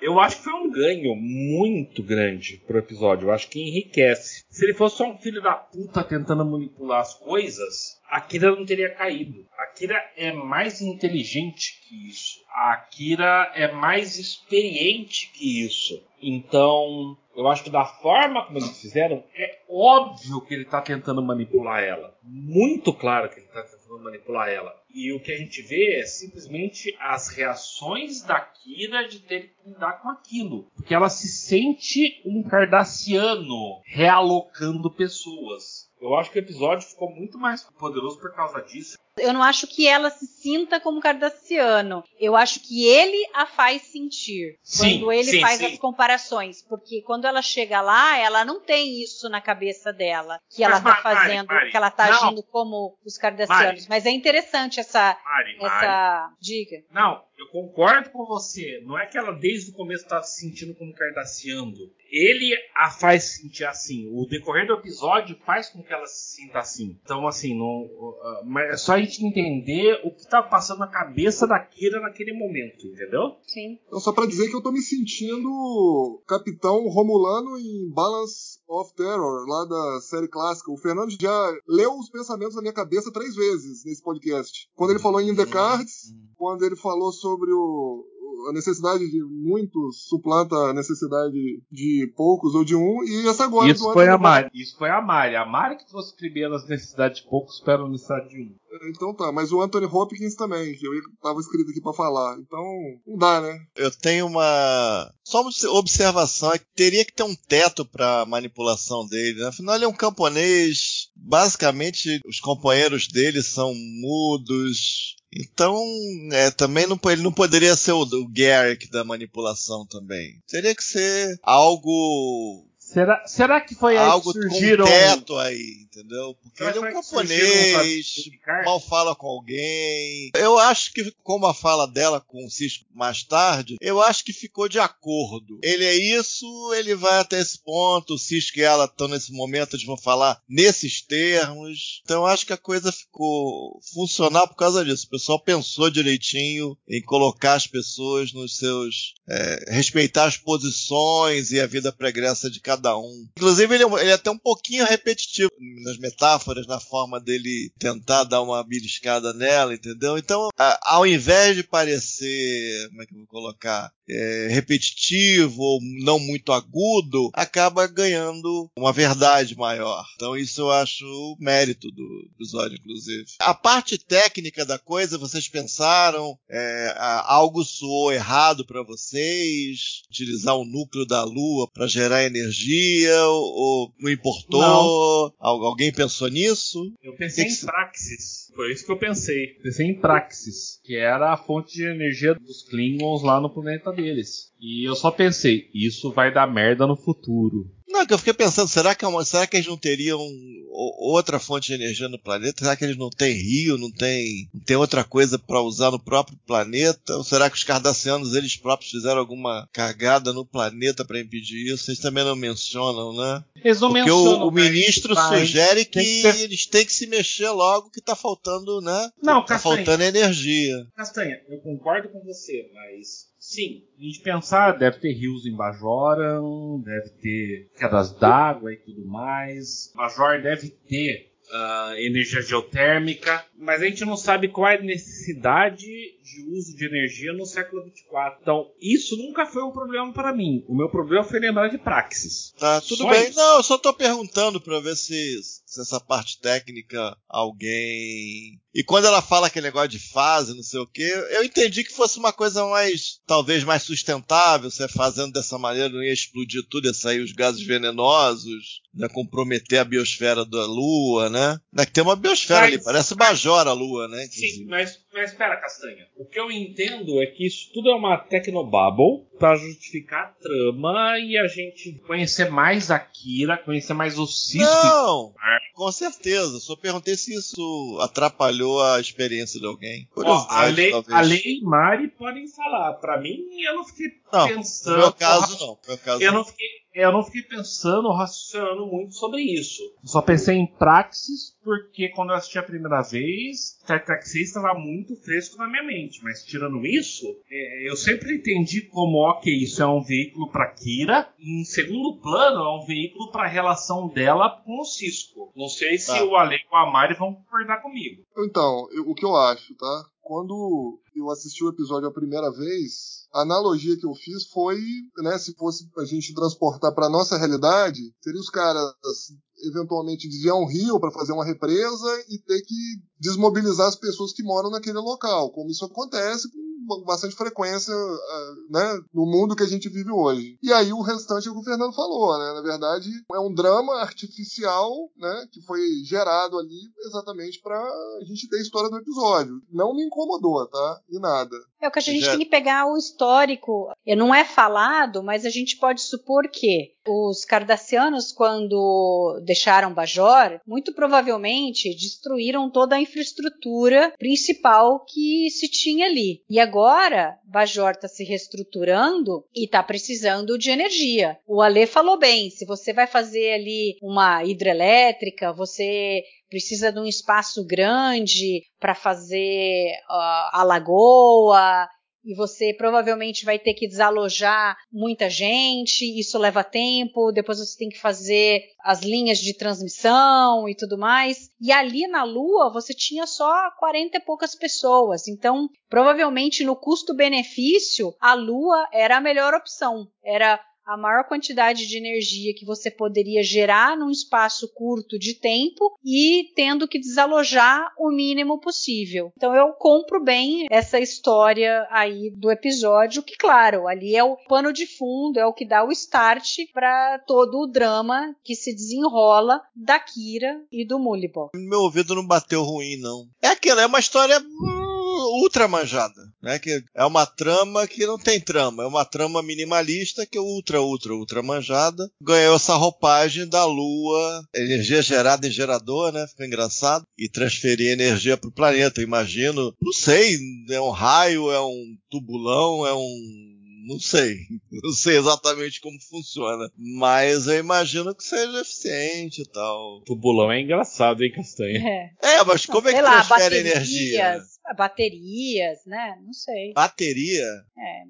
Eu acho que foi um ganho muito grande pro episódio. Eu acho que enriquece. Se ele fosse só um filho da puta tentando manipular as coisas, a Kira não teria caído. A Kira é mais inteligente que isso. A Kira é mais experiente que isso. Então, eu acho que da forma como eles fizeram, é óbvio que ele está tentando manipular ela. Muito claro que ele está tentando manipular ela. E o que a gente vê é simplesmente as reações da Kira de ter que lidar com aquilo. Porque ela se sente um cardassiano realocando pessoas. Eu acho que o episódio ficou muito mais poderoso por causa disso. Eu não acho que ela se sinta como Cardassiano. Eu acho que ele a faz sentir. Sim, quando ele sim, faz sim. as comparações. Porque quando ela chega lá, ela não tem isso na cabeça dela. Que ela Mas, tá Mari, fazendo, Mari, que ela tá não. agindo como os Cardassianos. Mari. Mas é interessante essa, Mari, Mari. essa dica. Não, eu concordo com você. Não é que ela desde o começo tá se sentindo como Cardassiano. Ele a faz sentir assim. O decorrer do episódio faz com que ela se sinta assim. Então, assim, não, uh, mas é só a gente entender o que tá passando na cabeça da Kira naquele momento, entendeu? Sim. Então, só pra dizer que eu tô me sentindo Capitão Romulano em Balance of Terror, lá da série clássica. O Fernando já leu os pensamentos na minha cabeça três vezes nesse podcast. Quando ele falou em In The Cards, quando ele falou sobre o, a necessidade de muitos suplanta a necessidade de poucos ou de um, e essa agora Isso do foi a Anthony Mari. Isso foi a Mari. A Mari que trouxe primeiro as necessidades de poucos para a necessidade de um. Então tá, mas o Anthony Hopkins também, que eu ia- tava escrito aqui pra falar. Então, não dá, né? Eu tenho uma. Só uma observação: é que teria que ter um teto pra manipulação dele. Né? Afinal, ele é um camponês. Basicamente, os companheiros dele são mudos. Então, é, também não, ele não poderia ser o, o Garrick da manipulação também. Teria que ser algo. Será, será que foi aí algo que surgiram... com teto aí, entendeu? Porque ele é um camponês, mal fala com alguém. Eu acho que, como a fala dela com o Cisco mais tarde, eu acho que ficou de acordo. Ele é isso, ele vai até esse ponto, o Cisco e ela estão nesse momento, eles vão falar nesses termos. Então eu acho que a coisa ficou funcional por causa disso. O pessoal pensou direitinho em colocar as pessoas nos seus. é, respeitar as posições e a vida pregressa de cada cada um. Inclusive, ele, é ele é até um pouquinho repetitivo nas metáforas, na forma dele tentar dar uma beliscada nela, entendeu? Então, a, ao invés de parecer, como é que eu vou colocar, é, repetitivo ou não muito agudo, acaba ganhando uma verdade maior. Então, isso eu acho mérito do episódio, inclusive. A parte técnica da coisa, vocês pensaram, é, algo soou errado para vocês? Utilizar o núcleo da Lua para gerar energia? Ou não importou? Não. Alguém pensou nisso? Eu pensei que em que... Praxis. Foi isso que eu pensei. Pensei em Praxis, que era a fonte de energia dos Klingons lá no planeta deles. E eu só pensei, isso vai dar merda no futuro. Não, que eu fiquei pensando, será que, é uma, será que eles não teriam outra fonte de energia no planeta? Será que eles não têm rio, não tem, não tem outra coisa para usar no próprio planeta? Ou será que os cardassianos eles próprios fizeram alguma cagada no planeta para impedir isso? Eles também não mencionam, né? Eles não Porque mencionam, o, o ministro sugere que, que ter... eles têm que se mexer logo que tá faltando, né? Não, tá Castanha, faltando energia. Castanha, eu concordo com você, mas Sim, a gente pensar, deve ter rios em Bajoran, deve ter quedas d'água e tudo mais. Bajor deve ter uh, energia geotérmica, mas a gente não sabe qual é a necessidade de uso de energia no século 24. Então, isso nunca foi um problema para mim. O meu problema foi lembrar de Praxis. Tá, tudo só bem. Isso. Não, eu só tô perguntando para ver se, se essa parte técnica alguém. E quando ela fala aquele negócio de fase, não sei o que, eu entendi que fosse uma coisa mais, talvez mais sustentável, você fazendo dessa maneira não ia explodir tudo, ia sair os gases venenosos, né, comprometer a biosfera da Lua, né? É que tem uma biosfera mas, ali, parece Bajora a Lua, né? Sim, mas, mas espera, Castanha. O que eu entendo é que isso tudo é uma tecnobabble para justificar a trama e a gente conhecer mais a Kira, conhecer mais o Cisco. Não, com certeza. Só perguntei se isso atrapalhou a experiência de alguém. Ó, a, Lei, a Lei e Mari podem falar. Para mim, eu não fiquei não, pensando. No meu caso, não. No meu caso, eu não fiquei eu não fiquei pensando, raciocinando muito sobre isso. só pensei em praxis, porque quando eu assisti a primeira vez, Trek 6 estava muito fresco na minha mente. Mas tirando isso, é, eu sempre entendi como, ok, isso é um veículo para Kira. Em segundo plano, é um veículo para a relação dela com o Cisco. Não sei se tá. o Ale e a Mari vão concordar comigo. Então, eu, o que eu acho, tá? Quando eu assisti o episódio a primeira vez, a analogia que eu fiz foi, né, se fosse a gente transportar para nossa realidade, seria os caras eventualmente desviar um rio para fazer uma represa e ter que desmobilizar as pessoas que moram naquele local, como isso acontece bastante frequência ah, né, no mundo que a gente vive hoje. E aí o restante é o que o Fernando falou, né? Na verdade, é um drama artificial, né, que foi gerado ali exatamente para a gente ter a história do episódio. Não me incomodou, tá? E nada. É o que a gente Já... tem que pegar o histórico. Não é falado, mas a gente pode supor que os cardassianos, quando deixaram Bajor, muito provavelmente destruíram toda a infraestrutura principal que se tinha ali. E agora, Bajor está se reestruturando e está precisando de energia. O Ale falou bem: se você vai fazer ali uma hidrelétrica, você precisa de um espaço grande para fazer uh, a lagoa e você provavelmente vai ter que desalojar muita gente, isso leva tempo, depois você tem que fazer as linhas de transmissão e tudo mais. E ali na Lua você tinha só 40 e poucas pessoas, então provavelmente no custo-benefício a Lua era a melhor opção. Era a maior quantidade de energia que você poderia gerar num espaço curto de tempo e tendo que desalojar o mínimo possível. Então eu compro bem essa história aí do episódio, que claro, ali é o pano de fundo, é o que dá o start para todo o drama que se desenrola da Kira e do Mullibo. Meu ouvido não bateu ruim não. É aquela, é uma história ultra manjada, né? Que é uma trama que não tem trama, é uma trama minimalista que é ultra, ultra, ultra manjada. Ganhou essa roupagem da Lua, energia gerada em gerador, né? Ficou engraçado. E transferir energia para o planeta, imagino. Não sei, é um raio, é um tubulão, é um não sei. Não sei exatamente como funciona. Mas eu imagino que seja eficiente e tal. Tubulão é engraçado, hein, Castanha? É, é mas como é que lá, transfere energia? Baterias, né? Não sei. Bateria? É.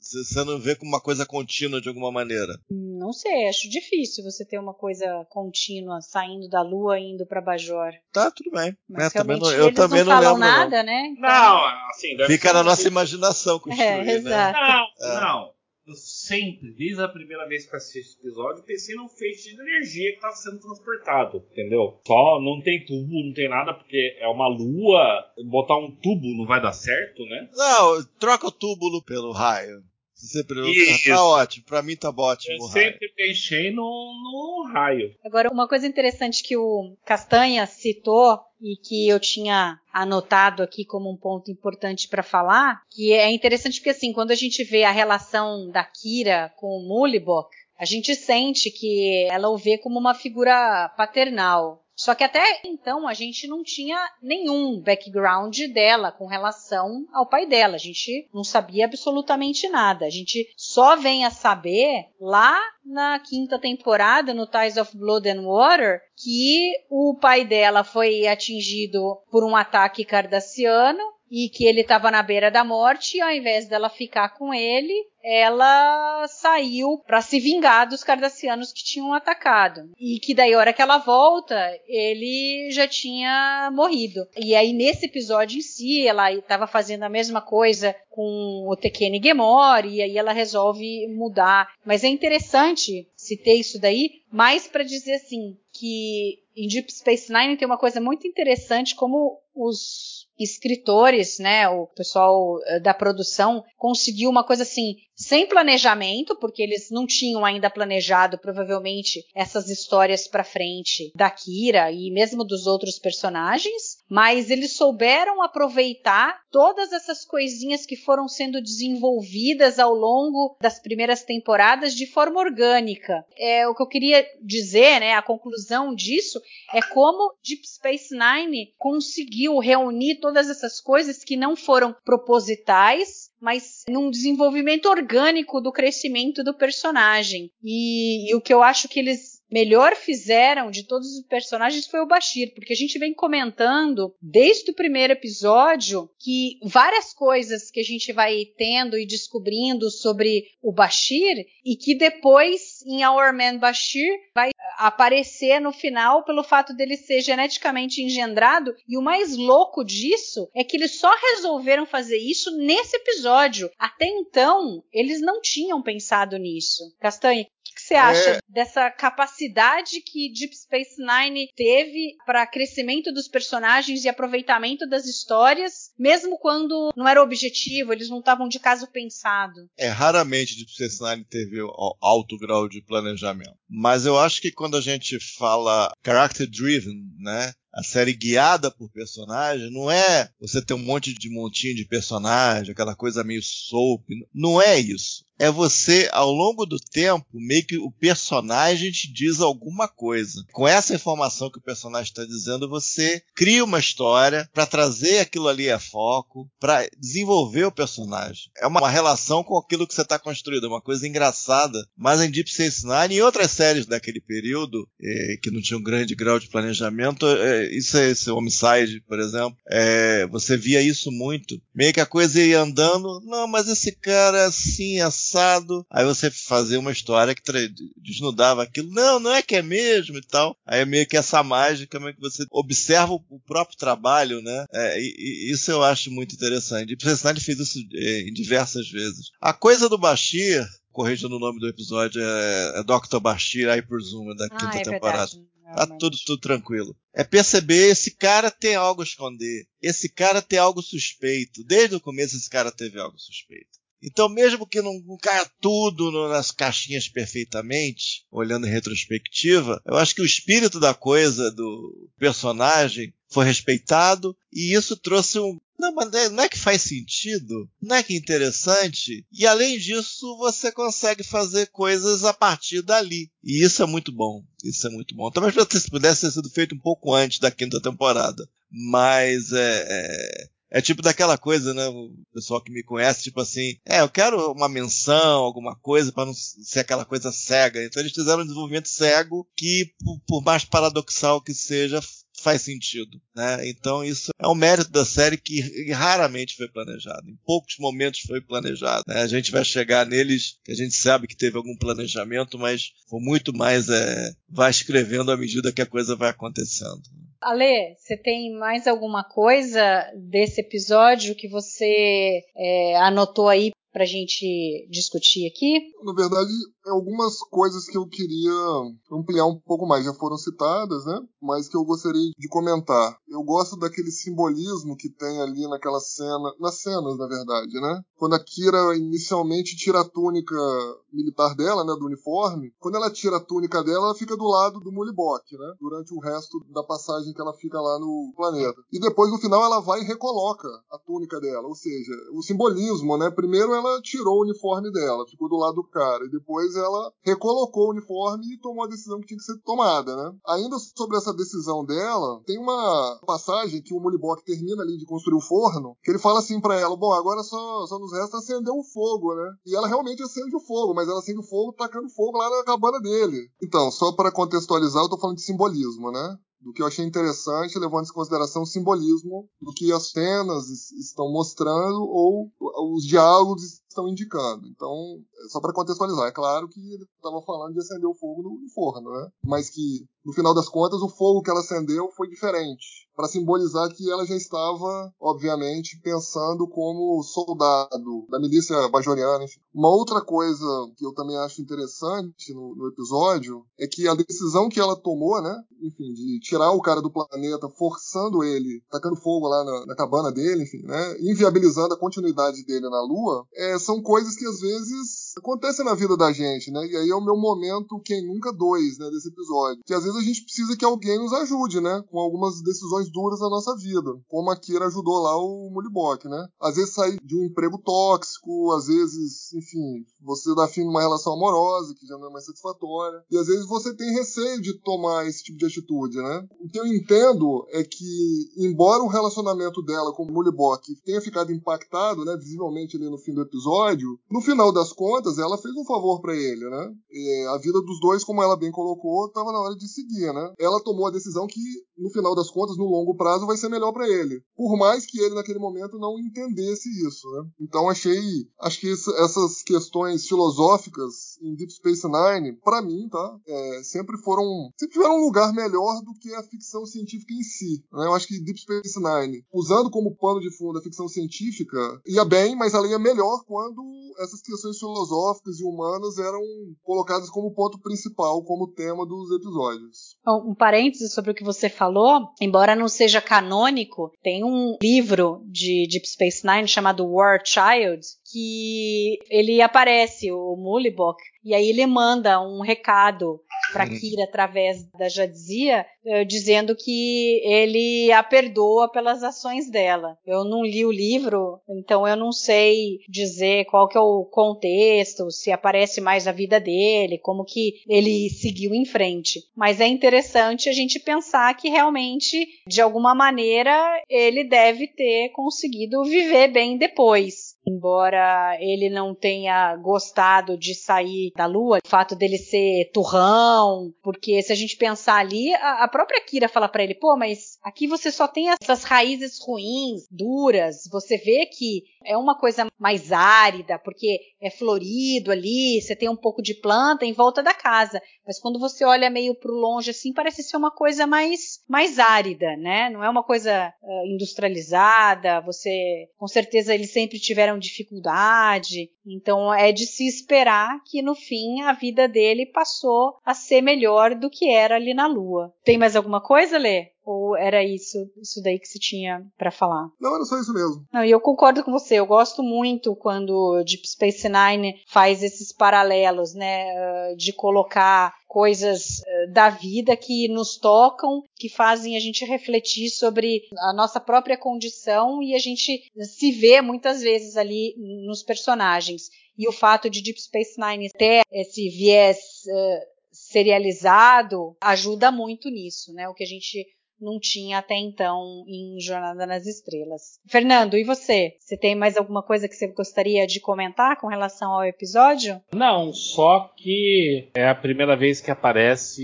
Você não vê como uma coisa contínua de alguma maneira? Não sei, acho difícil você ter uma coisa contínua saindo da Lua e indo para Bajor. Tá, tudo bem. Mas É, também realmente não- eu eles também não não falam lembro, nada, não. né? Não, assim, deve Fica ser na nossa imaginação construir, É, né? exato. Não, É. não. Eu sempre, desde a primeira vez que assisti esse episódio, pensei num feixe de energia que estava sendo transportado, entendeu? Só não tem tubo, não tem nada, porque é uma lua. Botar um tubo não vai dar certo, né? Não, troca o túbulo pelo raio. Você pergunta, tá ótimo. Pra mim tá ótimo Eu o raio. sempre pensei no, no raio. Agora, uma coisa interessante que o Castanha citou e que eu tinha anotado aqui como um ponto importante para falar, que é interessante porque assim, quando a gente vê a relação da Kira com o Mulibok, a gente sente que ela o vê como uma figura paternal. Só que até então a gente não tinha nenhum background dela com relação ao pai dela. A gente não sabia absolutamente nada. A gente só vem a saber lá na quinta temporada, no Ties of Blood and Water, que o pai dela foi atingido por um ataque cardassiano e que ele estava na beira da morte e ao invés dela ficar com ele, ela saiu para se vingar dos cardassianos que tinham atacado. E que daí, a hora que ela volta, ele já tinha morrido. E aí, nesse episódio em si, ela estava fazendo a mesma coisa com o Tekene Gemor, e aí ela resolve mudar. Mas é interessante citei isso daí, mais para dizer assim, que em Deep Space Nine tem uma coisa muito interessante, como os escritores, né, o pessoal eh, da produção conseguiu uma coisa assim, sem planejamento, porque eles não tinham ainda planejado provavelmente essas histórias para frente da Kira e mesmo dos outros personagens, mas eles souberam aproveitar todas essas coisinhas que foram sendo desenvolvidas ao longo das primeiras temporadas de forma orgânica. É o que eu queria dizer, né, a conclusão disso é como Deep Space Nine conseguiu reunir todas essas coisas que não foram propositais, mas num desenvolvimento orgânico do crescimento do personagem. E, e o que eu acho que eles melhor fizeram de todos os personagens foi o Bashir, porque a gente vem comentando desde o primeiro episódio que várias coisas que a gente vai tendo e descobrindo sobre o Bashir e que depois em Our Man Bashir vai aparecer no final pelo fato dele ser geneticamente engendrado e o mais louco disso é que eles só resolveram fazer isso nesse episódio. Até então, eles não tinham pensado nisso. Castanhe, o que você acha É. dessa capacidade que Deep Space Nine teve para crescimento dos personagens e aproveitamento das histórias, mesmo quando não era objetivo, eles não estavam de caso pensado? É, raramente Deep Space Nine teve al- alto grau de planejamento. Mas eu acho que quando a gente fala character driven, né? A série guiada por personagem não é você ter um monte de montinho de personagem, aquela coisa meio soap. Não é isso. É você, ao longo do tempo, meio que o personagem te diz alguma coisa. Com essa informação que o personagem está dizendo, você cria uma história para trazer aquilo ali a foco, para desenvolver o personagem. É uma, relação com aquilo que você está construindo, é uma coisa engraçada. Mas em Deep Space Nine e outras séries daquele período, eh, que não tinham um grande grau de planejamento, eh, isso é esse Homicide, por exemplo, eh, você via isso muito. Meio que a coisa ia andando, não, mas esse cara é assim, assado. Aí você fazia uma história que desnudava aquilo, não, não é que é mesmo e tal. Aí é meio que essa mágica, meio que você observa o o próprio trabalho, né? É, e, e isso eu acho muito interessante. Deep Space Nine fez isso eh, em diversas vezes. A coisa do Bashir, corrigindo o nome do episódio, é, é Dr. Bashir, I presume, da quinta ah, é temporada. verdade. Tá tudo, tudo tranquilo. É perceber, esse cara tem algo a esconder. Esse cara tem algo suspeito. Desde o começo esse cara teve algo suspeito. Então, mesmo que não, não caia tudo no- nas caixinhas perfeitamente, olhando em retrospectiva, eu acho que o espírito da coisa, do personagem, foi respeitado e isso trouxe um. Não, mas é- não é que faz sentido? Não é que é interessante? E além disso, você consegue fazer coisas a partir dali. E isso é muito bom. Isso é muito bom. Talvez pudesse pudesse ter sido feito um pouco antes da quinta temporada. Mas é, é, é tipo daquela coisa, né? O pessoal que me conhece, tipo assim, é, eu quero uma menção, alguma coisa, para não ser aquela coisa cega. Então eles fizeram um desenvolvimento cego que, por mais paradoxal que seja, faz sentido, né? Então isso é um mérito da série que raramente foi planejado. Em poucos momentos foi planejado. Né? A gente vai chegar neles que a gente sabe que teve algum planejamento, mas foi muito mais é, vai escrevendo à medida que a coisa vai acontecendo. Ale, você tem mais alguma coisa desse episódio que você é, anotou aí para a gente discutir aqui? Na verdade, algumas coisas que eu queria ampliar um pouco mais já foram citadas, né? Mas que eu gostaria de comentar. Eu gosto daquele simbolismo que tem ali naquela cena, nas cenas, na verdade, né? Quando a Kira inicialmente tira a túnica militar dela, né, do uniforme, quando ela tira a túnica dela, ela fica do lado do Mulibok, né? Durante o resto da passagem que ela fica lá no planeta. E depois no final ela vai e recoloca a túnica dela, ou seja, o simbolismo, né? Primeiro ela tirou o uniforme dela, ficou do lado do cara, e depois ela recolocou o uniforme e tomou a decisão que tinha que ser tomada, né? Ainda sobre essa decisão dela, tem uma passagem que o Mulibok termina ali de construir o forno, que ele fala assim para ela: "Bom, agora só, só nos resta acender o fogo, né?" E ela realmente acende o fogo, mas ela acende o fogo tacando fogo lá na cabana dele. Então, só para contextualizar, eu tô falando de simbolismo, né? do que eu achei interessante, levando em consideração o simbolismo do que as cenas estão mostrando ou os diálogos estão indicando. Então, só para contextualizar, é claro que ele estava falando de acender o fogo no forno, né? Mas que no final das contas o fogo que ela acendeu foi diferente, para simbolizar que ela já estava, obviamente, pensando como soldado da milícia bajoriana. Enfim. Uma outra coisa que eu também acho interessante no, no episódio é que a decisão que ela tomou, né? Enfim, de tirar o cara do planeta, forçando ele, tacando fogo lá na, na cabana dele, enfim, né? Inviabilizando a continuidade dele na Lua, é, são coisas que às vezes acontecem na vida da gente, né? E aí é o meu momento, quem nunca dois, né, desse episódio. Que às vezes a gente precisa que alguém nos ajude, né? Com algumas decisões duras na nossa vida. Como a Kira ajudou lá o Mulibok, né? Às vezes sair de um emprego tóxico, às vezes, enfim, você dá fim numa relação amorosa que já não é mais satisfatória. E às vezes você tem receio de tomar esse tipo de atitude, né? O que eu entendo é que, embora o relacionamento dela com o Mulibok tenha ficado impactado, né, visivelmente ali no fim do episódio, no final das contas, ela fez um favor para ele, né? E a vida dos dois, como ela bem colocou, estava na hora de seguir, né? Ela tomou a decisão que, no final das contas, no longo prazo, vai ser melhor para ele. Por mais que ele, naquele momento, não entendesse isso, né? Então, achei, acho que essas questões filosóficas em Deep Space Nine, para mim, tá? É, sempre foram, sempre tiveram um lugar melhor do que a ficção científica em si. Né? Eu acho que Deep Space Nine, usando como pano de fundo a ficção científica, ia bem, mas ela ia melhor quando essas questões filosóficas e humanas eram colocadas como ponto principal, como tema dos episódios. Um parênteses sobre o que você falou, embora não seja canônico, tem um livro de Deep Space Nine chamado War Child, que ele aparece, o Mulibok, e aí ele manda um recado para uhum. Kira através da Jadzia, uh, dizendo que ele a perdoa pelas ações dela. Eu não li o livro, então eu não sei dizer qual que é o contexto, se aparece mais a vida dele, como que ele seguiu em frente. Mas é interessante a gente pensar que realmente, de alguma maneira, ele deve ter conseguido viver bem depois embora ele não tenha gostado de sair da Lua, o fato dele ser turrão, porque se a gente pensar ali, a, própria Kira fala para ele, pô, mas aqui você só tem essas raízes ruins, duras, você vê que é uma coisa mais árida, porque é florido ali, você tem um pouco de planta em volta da casa, mas quando você olha meio pro longe assim, parece ser uma coisa mais mais árida, né? Não é uma coisa industrializada, você, com certeza eles sempre tiveram tiveram dificuldade. Então é de se esperar que no fim a vida dele passou a ser melhor do que era ali na Lua. Tem mais alguma coisa, Lê? Ou era isso, isso daí que se tinha para falar? Não, era só isso mesmo. Não, e eu concordo com você. Eu gosto muito quando Deep Space Nine faz esses paralelos, né, de colocar coisas da vida que nos tocam, que fazem a gente refletir sobre a nossa própria condição e a gente se vê muitas vezes ali nos personagens. E o fato de Deep Space Nine ter esse viés uh, serializado ajuda muito nisso, né? O que a gente não tinha até então em Jornada nas Estrelas. Fernando, e você? Você tem mais alguma coisa que você gostaria de comentar com relação ao episódio? Não, só que é a primeira vez que aparece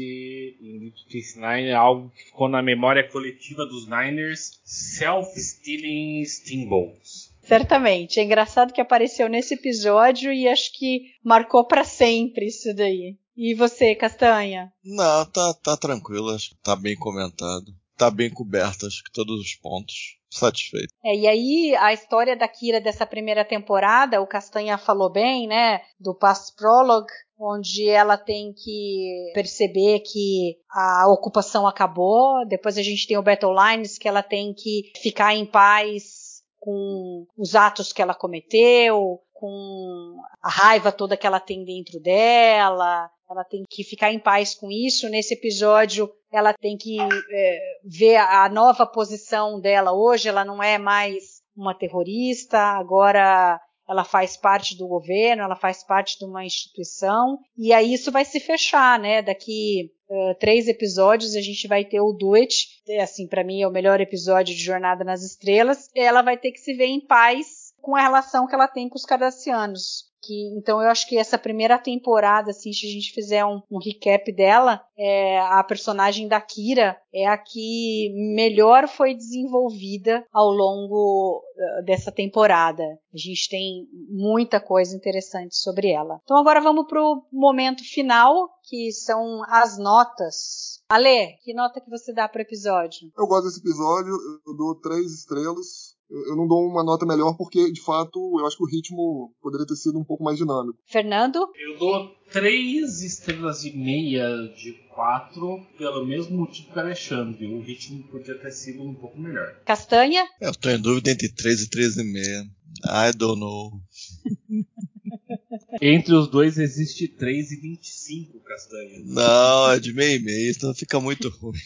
em Deep Nine algo que ficou na memória coletiva dos Niners: Self-Stealing Steamboats. Certamente. É engraçado que apareceu nesse episódio e acho que marcou para sempre isso daí. E você, Castanha? Não, tá, tá tranquilo, acho que tá bem comentado. Tá bem coberto, acho que todos os pontos. Satisfeito. É, e aí, a história da Kira dessa primeira temporada, o Castanha falou bem, né? Do Past Prologue, onde ela tem que perceber que a ocupação acabou. Depois a gente tem o Battle Lines, que ela tem que ficar em paz com os atos que ela cometeu, com a raiva toda que ela tem dentro dela. Ela tem que ficar em paz com isso. Nesse episódio, ela tem que é, ver a nova posição dela hoje. Ela não é mais uma terrorista, agora ela faz parte do governo, ela faz parte de uma instituição, e aí isso vai se fechar, né? Daqui uh, três episódios a gente vai ter o Duet, assim, para mim é o melhor episódio de Jornada nas Estrelas, ela vai ter que se ver em paz com a relação que ela tem com os cardassianos. Que, então eu acho que essa primeira temporada, assim, se a gente fizer um, um recap dela, é, a personagem da Kira é a que melhor foi desenvolvida ao longo uh, dessa temporada. A gente tem muita coisa interessante sobre ela. Então agora vamos pro momento final, que são as notas. Ale, que nota que você dá pro episódio? Eu gosto desse episódio, eu dou três estrelas eu não dou uma nota melhor porque, de fato, eu acho que o ritmo poderia ter sido um pouco mais dinâmico. Fernando? Eu dou três estrelas e meia de quatro pelo mesmo motivo que o Alexandre. O ritmo podia ter sido um pouco melhor. Castanha? Eu tô em dúvida entre três e três e meia. I don't know. Entre os dois existe 3,25 castanha. Não, é de meio e meio, então fica muito ruim.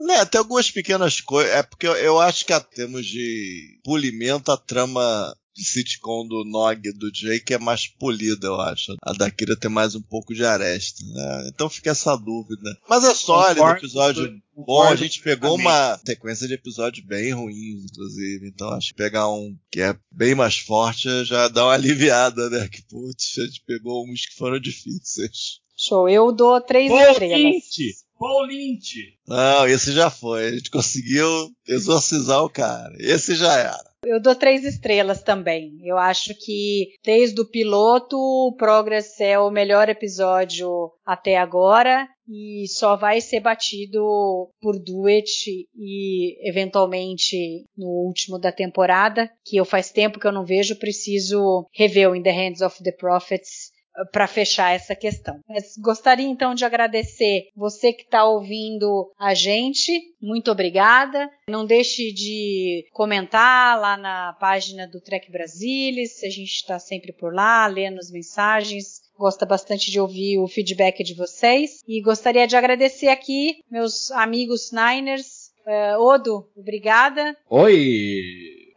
Né, tem algumas pequenas coisas. É porque eu, eu acho que a termos de polimento, a trama de sitcom do Nog do Jake é mais polida, eu acho. A da Kira tem mais um pouco de aresta, né? Então fica essa dúvida. Mas é sólido, o episódio bom. A gente pegou uma sequência de episódios bem ruins, inclusive. Então acho que pegar um que é bem mais forte já dá uma aliviada, né? Que putz, a gente pegou uns que foram difíceis. Show, eu dou três Pô, estrelas. Lynch. Paul Lynch. Não, esse já foi. A gente conseguiu exorcizar o cara. Esse já era. Eu dou três estrelas também. Eu acho que desde o piloto, o Progress é o melhor episódio até agora e só vai ser batido por Duet e eventualmente no último da temporada, que eu faz tempo que eu não vejo, preciso rever o In the Hands of the Prophets para fechar essa questão. Mas gostaria então de agradecer você que está ouvindo a gente. Muito obrigada. Não deixe de comentar lá na página do Trek Brasilis. A gente está sempre por lá, lendo as mensagens gosta bastante de ouvir o feedback de vocês. E gostaria de agradecer aqui meus amigos Niners. Uh, Odo, obrigada. Oi!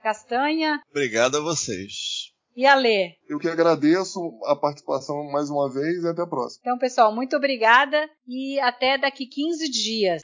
Castanha. Obrigado a vocês. E a Lê? Eu que agradeço a participação mais uma vez e até a próxima. Então, pessoal, muito obrigada e até daqui 15 dias.